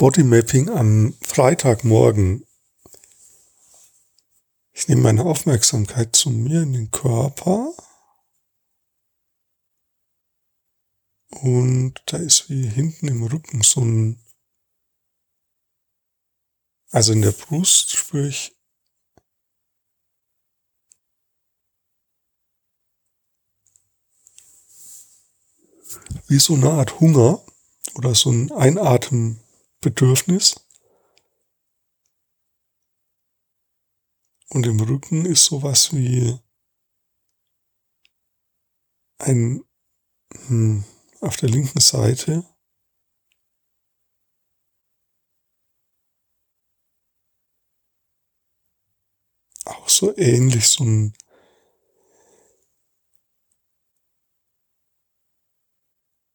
Bodymapping am Freitagmorgen. Ich nehme meine Aufmerksamkeit zu mir in den Körper. Und da ist wie hinten im Rücken so ein, also in der Brust spüre ich wie so eine Art Hunger oder so ein Einatembedürfnis. Und im Rücken ist sowas wie ein hm, auf der linken Seite auch so ähnlich so ein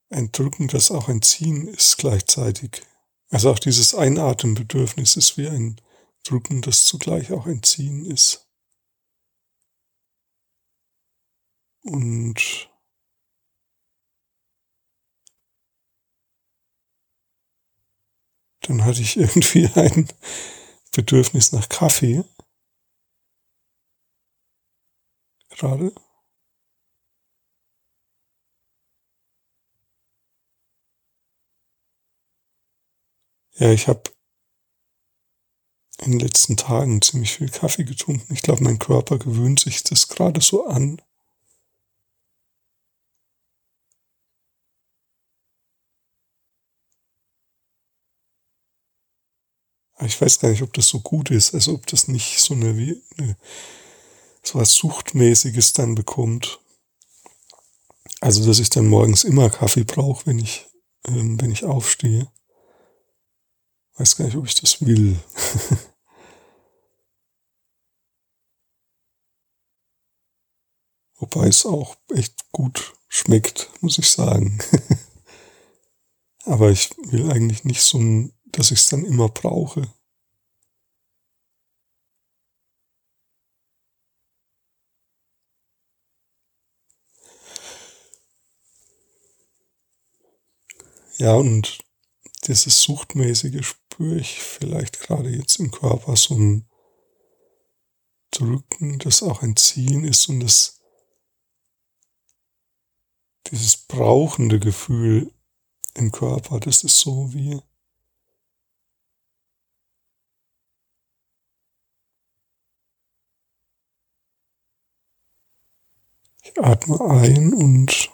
ein Drücken, das auch ein Ziehen ist gleichzeitig. Also auch dieses Einatembedürfnis ist wie ein Drücken, das zugleich auch ein Ziehen ist. Und dann hatte ich irgendwie ein Bedürfnis nach Kaffee. Gerade. Ja, ich habe in den letzten Tagen ziemlich viel Kaffee getrunken. Ich glaube, mein Körper gewöhnt sich das gerade so an. Aber ich weiß gar nicht, ob das so gut ist, also ob das nicht so eine, eine so was Suchtmäßiges dann bekommt. Also, dass ich dann morgens immer Kaffee brauche, wenn ich, ähm, wenn ich aufstehe. Weiß gar nicht, ob ich das will. Wobei es auch echt gut schmeckt, muss ich sagen. Aber ich will eigentlich nicht so dass ich es dann immer brauche. Ja, und dieses Suchtmäßige spüre ich vielleicht gerade jetzt im Körper so ein Drücken, das auch ein Ziehen ist und das dieses brauchende Gefühl im Körper, das ist so wie ich atme ein und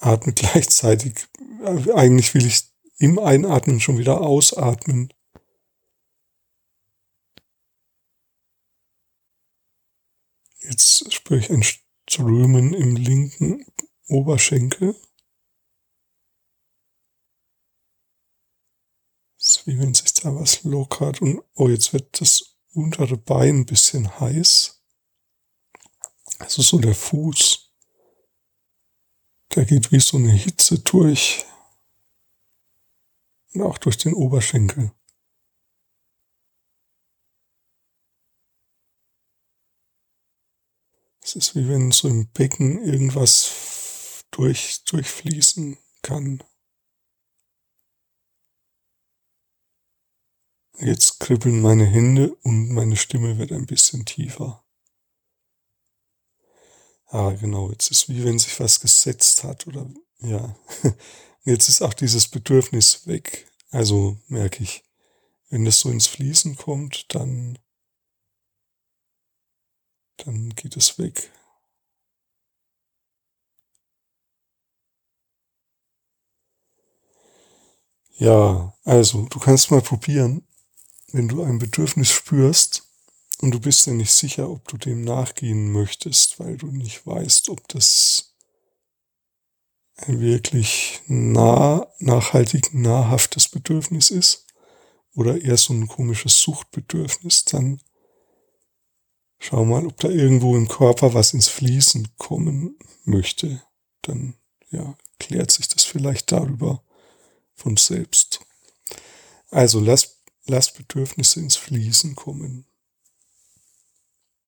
atme gleichzeitig. Eigentlich will ich im Einatmen schon wieder ausatmen. Jetzt spüre ich ein Strömen im linken Oberschenkel. Es ist wie wenn sich da was lockert und oh, jetzt wird das untere Bein ein bisschen heiß. Also so der Fuß. Da geht wie so eine Hitze durch. Und auch durch den Oberschenkel. Es ist wie wenn so im Becken irgendwas durch, durchfließen kann. Jetzt kribbeln meine Hände und meine Stimme wird ein bisschen tiefer. Ah, genau, jetzt ist wie wenn sich was gesetzt hat oder ja. Jetzt ist auch dieses Bedürfnis weg. Also merke ich, wenn das so ins Fließen kommt, dann, dann geht es weg. Ja, also du kannst mal probieren, wenn du ein Bedürfnis spürst, und du bist dir nicht sicher, ob du dem nachgehen möchtest, weil du nicht weißt, ob das wirklich nah, nachhaltig nahrhaftes Bedürfnis ist oder eher so ein komisches Suchtbedürfnis, dann schau mal, ob da irgendwo im Körper was ins Fließen kommen möchte. Dann, ja, klärt sich das vielleicht darüber von selbst. Also lass, lass Bedürfnisse ins Fließen kommen.